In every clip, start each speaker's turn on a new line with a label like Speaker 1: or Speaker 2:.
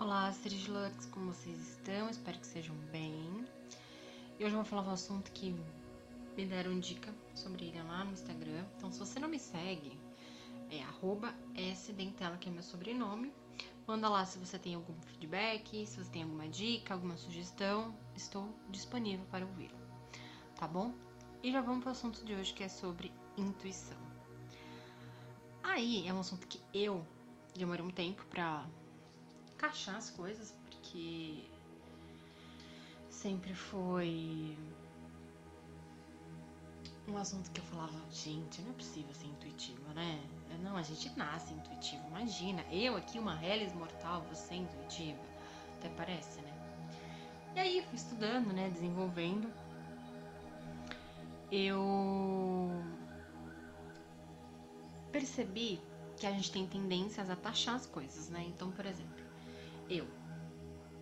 Speaker 1: Olá, seres Lux, como vocês estão? Espero que sejam bem. E hoje eu vou falar um assunto que me deram dica sobre ele lá no Instagram. Então, se você não me segue, é @sdentela, que é meu sobrenome. Manda lá se você tem algum feedback, se você tem alguma dica, alguma sugestão. Estou disponível para ouvir. Tá bom? E já vamos para o assunto de hoje que é sobre intuição. Aí é um assunto que eu demorei um tempo para encaixar as coisas, porque sempre foi um assunto que eu falava, gente, não é possível ser intuitiva, né? Não, a gente nasce intuitivo, imagina. Eu aqui, uma Hellis mortal, você intuitiva. Até parece, né? E aí, fui estudando, né? Desenvolvendo. Eu percebi que a gente tem tendências a taxar as coisas, né? Então, por exemplo, eu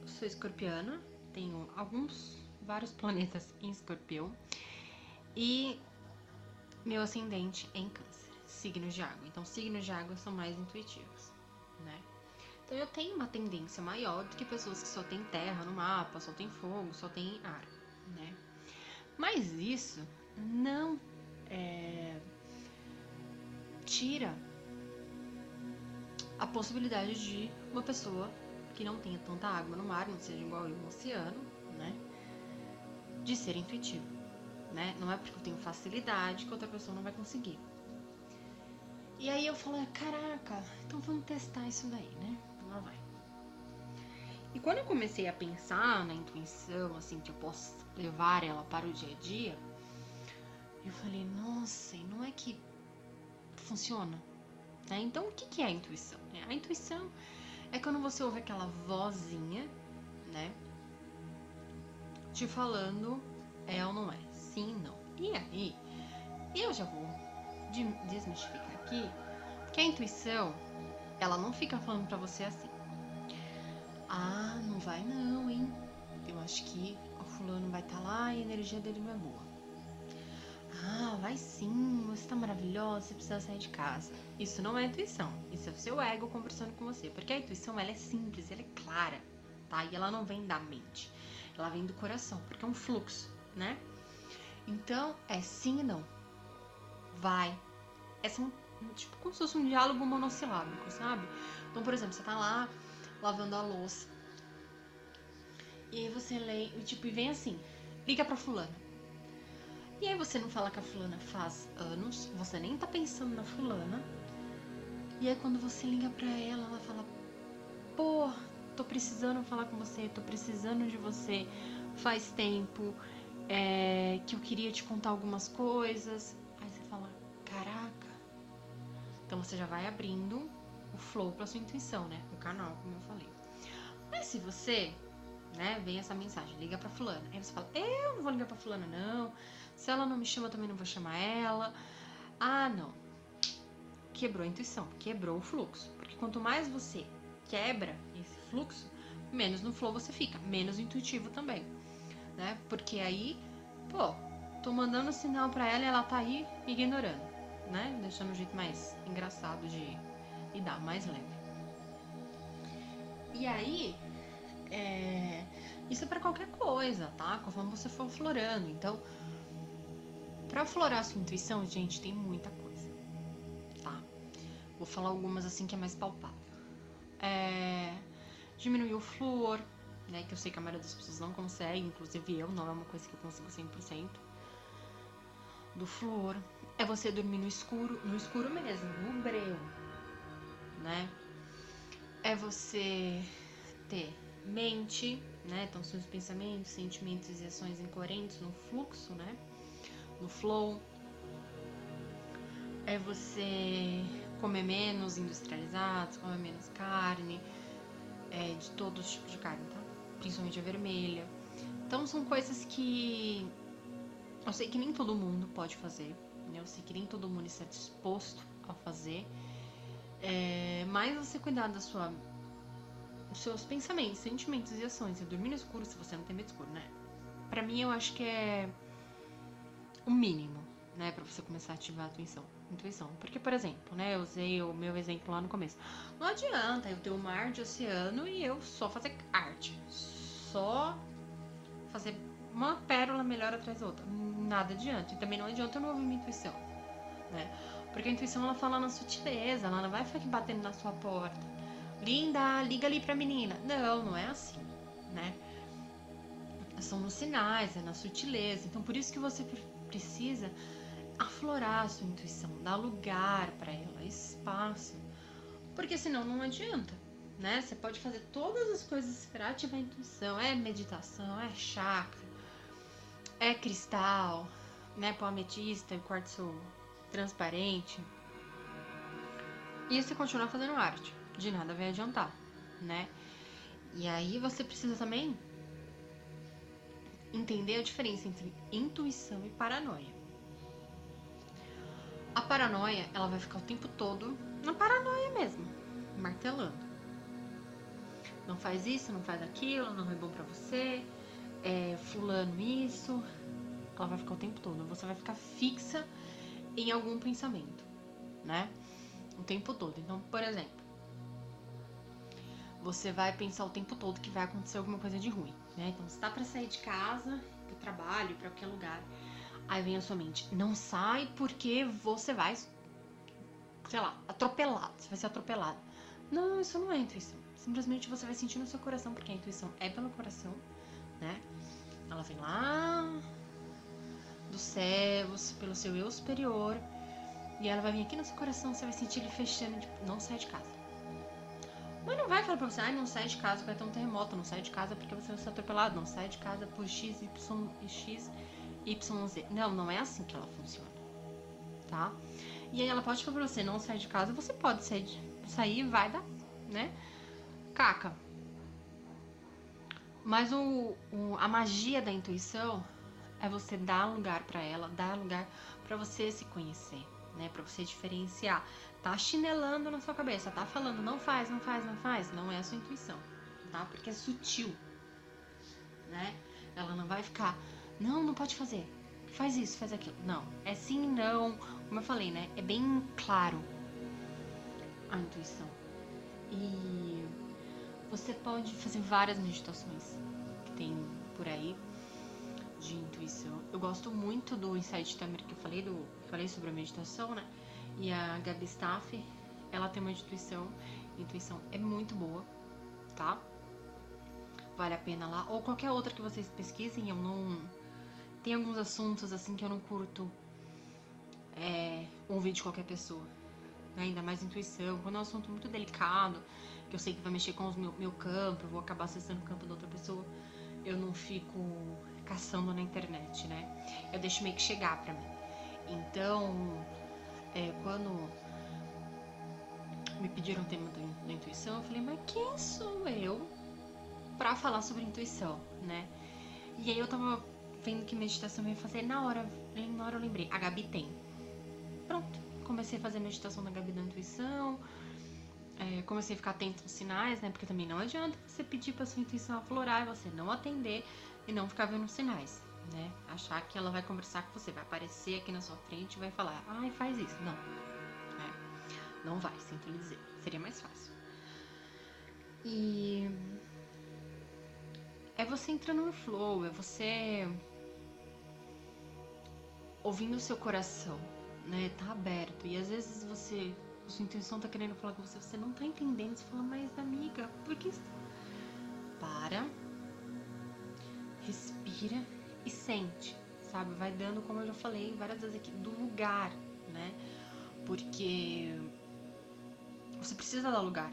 Speaker 1: sou escorpiana, tenho alguns, vários planetas em escorpião e meu ascendente é em câncer, signos de água. Então, signos de água são mais intuitivos, né? Então, eu tenho uma tendência maior do que pessoas que só tem terra no mapa, só tem fogo, só tem ar, né? Mas isso não é, tira a possibilidade de uma pessoa que não tenha tanta água no mar, não seja igual eu no oceano, né? De ser intuitivo, né? Não é porque eu tenho facilidade que outra pessoa não vai conseguir. E aí eu falei, caraca, então vamos testar isso daí, né? Lá vai. E quando eu comecei a pensar na intuição, assim, que eu posso levar ela para o dia a dia, eu falei, nossa, e não é que funciona? Né? Então, o que é a intuição? A intuição é quando você ouve aquela vozinha, né? Te falando é ou não é, sim, não. E aí, eu já vou desmistificar aqui que a intuição, ela não fica falando para você assim. Ah, não vai não, hein? Eu acho que o fulano vai estar tá lá e a energia dele não é boa. Ah, vai sim, você tá maravilhosa, você precisa sair de casa. Isso não é intuição, isso é o seu ego conversando com você. Porque a intuição, ela é simples, ela é clara, tá? E ela não vem da mente, ela vem do coração, porque é um fluxo, né? Então, é sim e não. Vai. É tipo como se fosse um diálogo monossilábico, sabe? Então, por exemplo, você tá lá lavando a louça. E aí você lê, e tipo, e vem assim, liga pra fulana e aí você não fala que a fulana faz anos, você nem tá pensando na fulana. E aí quando você liga pra ela, ela fala: Pô, tô precisando falar com você, tô precisando de você faz tempo, é, que eu queria te contar algumas coisas. Aí você fala: Caraca. Então você já vai abrindo o flow pra sua intuição, né? O canal, como eu falei. Mas se você, né, vem essa mensagem, liga pra fulana. Aí você fala: Eu não vou ligar pra fulana, não se ela não me chama, eu também não vou chamar ela. Ah, não. Quebrou a intuição, quebrou o fluxo. Porque quanto mais você quebra esse fluxo, menos no flow você fica, menos intuitivo também, né? Porque aí, pô, tô mandando sinal para ela e ela tá aí ignorando, né? Deixando o jeito mais engraçado de lidar, mais leve. E aí, é, isso é para qualquer coisa, tá? Conforme você for florando. Então, para aflorar a sua intuição, gente, tem muita coisa, tá? Vou falar algumas assim que é mais palpável. É... Diminuir o flúor, né? Que eu sei que a maioria das pessoas não consegue, inclusive eu, não é uma coisa que eu consigo 100%. Do flúor. É você dormir no escuro, no escuro mesmo, no breu, né? É você ter mente, né? Então, seus pensamentos, sentimentos e ações incoerentes no fluxo, né? No flow. É você comer menos industrializados, comer menos carne, é, de todos os tipos de carne, tá? Principalmente a vermelha. Então são coisas que eu sei que nem todo mundo pode fazer, né? Eu sei que nem todo mundo está disposto a fazer. É, mas você cuidar da sua dos seus pensamentos, sentimentos e ações. E dormir no escuro se você não tem medo escuro, né? Pra mim, eu acho que é o mínimo, né, para você começar a ativar a atenção. intuição. Porque, por exemplo, né, eu usei o meu exemplo lá no começo. Não adianta eu ter um mar de oceano e eu só fazer arte. Só fazer uma pérola melhor atrás da outra. Nada adianta. E também não adianta eu não ouvir minha intuição, né? Porque a intuição ela fala na sutileza, ela não vai ficar batendo na sua porta. Linda, liga ali pra menina. Não, não é assim, né? São nos sinais, é na sutileza. Então por isso que você precisa aflorar a sua intuição, dar lugar para ela, espaço. Porque senão não adianta, né? Você pode fazer todas as coisas para ativar a intuição. É meditação, é chakra, é cristal, né? Pô, ametista, quartzo transparente. E você continuar fazendo arte. De nada vai adiantar, né? E aí você precisa também entender a diferença entre intuição e paranoia. A paranoia, ela vai ficar o tempo todo na paranoia mesmo, martelando. Não faz isso, não faz aquilo, não é bom para você, é fulano isso. Ela vai ficar o tempo todo. Você vai ficar fixa em algum pensamento, né? O tempo todo. Então, por exemplo, você vai pensar o tempo todo que vai acontecer alguma coisa de ruim, né? Então, você tá para sair de casa, pro trabalho, para qualquer lugar, aí vem a sua mente, não sai porque você vai, sei lá, atropelado, você vai ser atropelado. Não, isso não é intuição. Simplesmente você vai sentir no seu coração, porque a intuição é pelo coração, né? Ela vem lá dos céus, pelo seu eu superior, e ela vai vir aqui no seu coração, você vai sentir ele fechando, tipo, não sai de casa. Mas não vai falar pra você, ah, não sai de casa, vai ter um terremoto, não sai de casa porque você vai ser atropelado, não sai de casa por X, Y, X, Y, Z. Não, não é assim que ela funciona, tá? E aí ela pode falar pra você, não sai de casa, você pode sair, sair vai dar, né? Caca. Mas o, o, a magia da intuição é você dar lugar para ela, dar lugar para você se conhecer, né? Para você diferenciar tá chinelando na sua cabeça, tá falando não faz, não faz, não faz, não é a sua intuição, tá? Porque é sutil, né? Ela não vai ficar, não, não pode fazer, faz isso, faz aquilo. Não, é sim, não, como eu falei, né? É bem claro a intuição. E você pode fazer várias meditações que tem por aí de intuição. Eu gosto muito do Insight Timer que eu falei, do, falei sobre a meditação, né? E a Gabi Staff, ela tem uma intuição, intuição é muito boa, tá? Vale a pena lá. Ou qualquer outra que vocês pesquisem, eu não. Tem alguns assuntos assim que eu não curto é, ouvir de qualquer pessoa. Né? Ainda mais intuição. Quando é um assunto muito delicado, que eu sei que vai mexer com o meu, meu campo, eu vou acabar acessando o campo da outra pessoa, eu não fico caçando na internet, né? Eu deixo meio que chegar pra mim. Então, é, quando me pediram o tema da intuição, eu falei, mas quem sou eu para falar sobre intuição, né? E aí eu tava vendo que meditação eu ia fazer, na hora, na hora eu lembrei, a Gabi tem. Pronto, comecei a fazer meditação da Gabi da intuição, é, comecei a ficar atento aos sinais, né? Porque também não adianta você pedir pra sua intuição aflorar e você não atender e não ficar vendo sinais né? Achar que ela vai conversar com você, vai aparecer aqui na sua frente e vai falar, ai, faz isso. Não. É, não vai, sinto lhe dizer. Seria mais fácil. E é você entrando no flow, é você ouvindo o seu coração, né? Tá aberto. E às vezes você, sua intenção tá querendo falar com você, você não tá entendendo. Você fala, mas amiga, por que. Para, respira e sente, sabe? Vai dando, como eu já falei várias vezes aqui, do lugar, né? Porque você precisa dar lugar.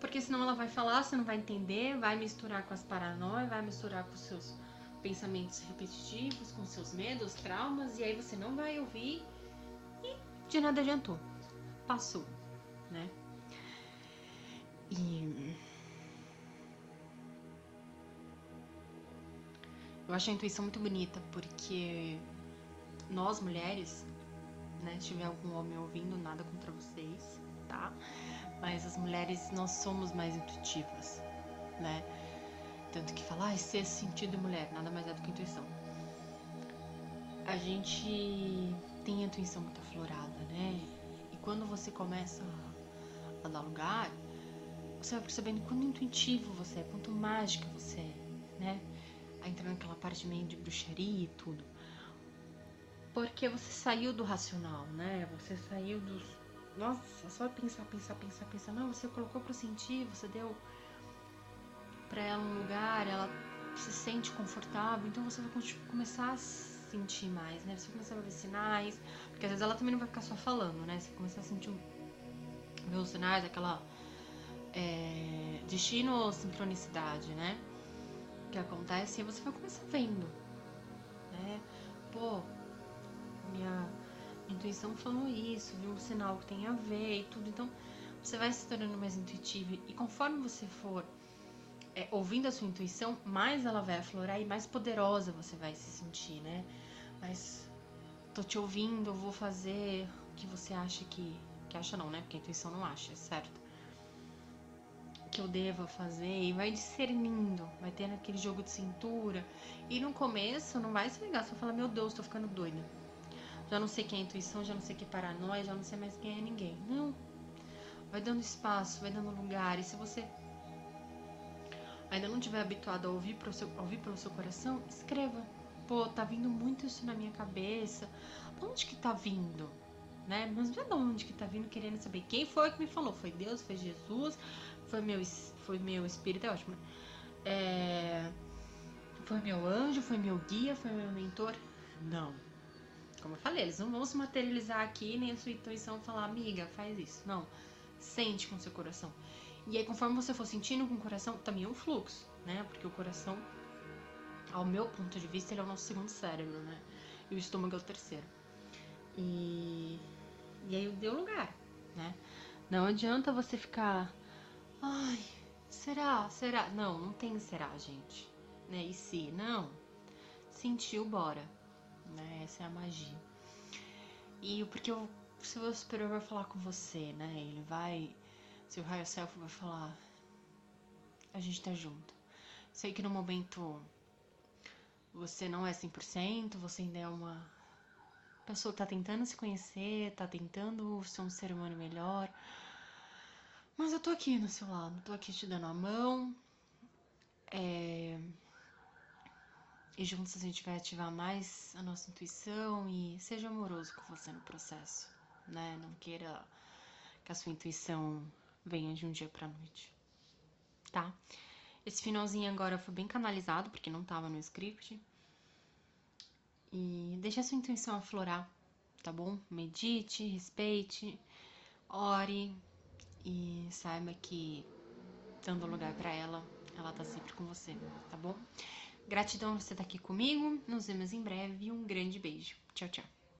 Speaker 1: Porque senão ela vai falar, você não vai entender, vai misturar com as paranoias, vai misturar com os seus pensamentos repetitivos, com seus medos, traumas, e aí você não vai ouvir e de nada adiantou. Passou, né? E Eu acho a intuição muito bonita, porque nós mulheres, né, se tiver algum homem ouvindo, nada contra vocês, tá? Mas as mulheres, nós somos mais intuitivas, né? Tanto que falar, ah, sexto sentido mulher, nada mais é do que intuição. A gente tem a intuição muito aflorada, né? E quando você começa a dar lugar, você vai percebendo quanto intuitivo você é, quanto mágica você é, né? A entrar naquela parte meio de bruxaria e tudo. Porque você saiu do racional, né? Você saiu dos. Nossa, só pensar, pensar, pensar, pensar. Não, você colocou para sentir, você deu para ela um lugar, ela se sente confortável, então você vai começar a sentir mais, né? Você vai começar a ver sinais, porque às vezes ela também não vai ficar só falando, né? Você começar a sentir ver os sinais, aquela é, destino ou sincronicidade, né? Que acontece e você vai começar vendo, né? Pô, minha intuição falou isso, viu um sinal que tem a ver e tudo, então você vai se tornando mais intuitivo e conforme você for é, ouvindo a sua intuição, mais ela vai aflorar e mais poderosa você vai se sentir, né? Mas tô te ouvindo, eu vou fazer o que você acha que. Que acha não, né? Porque a intuição não acha, é certo. Que eu devo fazer e vai discernindo, vai tendo aquele jogo de cintura. E no começo não vai se ligar, você fala, meu Deus, tô ficando doida. Já não sei quem é intuição, já não sei quem é paranoia, já não sei mais quem é ninguém. Não. Vai dando espaço, vai dando lugar. E se você ainda não estiver habituado a ouvir, pro seu, a ouvir pelo seu coração, escreva. Pô, tá vindo muito isso na minha cabeça. Onde que tá vindo? Né? Mas não é de onde que tá vindo querendo saber quem foi que me falou. Foi Deus, foi Jesus, foi meu, foi meu espírito, é ótimo. É, foi meu anjo, foi meu guia, foi meu mentor? Não. Como eu falei, eles não vão se materializar aqui, nem a sua intuição falar, amiga, faz isso. Não. Sente com seu coração. E aí, conforme você for sentindo com o coração, também é um fluxo, né? Porque o coração, ao meu ponto de vista, ele é o nosso segundo cérebro, né? E o estômago é o terceiro. E, e aí deu lugar, né? Não adianta você ficar. Ai, será? Será? Não, não tem será, gente. Né? E se? Não. Sentiu, bora. Né? Essa é a magia. E porque o seu superior vai falar com você, né? Ele vai se o Higher Self vai falar, a gente tá junto. Sei que no momento você não é 100%, você ainda é uma pessoa que tá tentando se conhecer, tá tentando ser um ser humano melhor. Mas eu tô aqui no seu lado, tô aqui te dando a mão. É... E juntos a gente vai ativar mais a nossa intuição e seja amoroso com você no processo, né? Não queira que a sua intuição venha de um dia pra noite, tá? Esse finalzinho agora foi bem canalizado, porque não tava no script. E deixa a sua intuição aflorar, tá bom? Medite, respeite, ore e saiba que dando lugar para ela, ela tá sempre com você, tá bom? Gratidão por você estar tá aqui comigo. Nos vemos em breve. Um grande beijo. Tchau, tchau.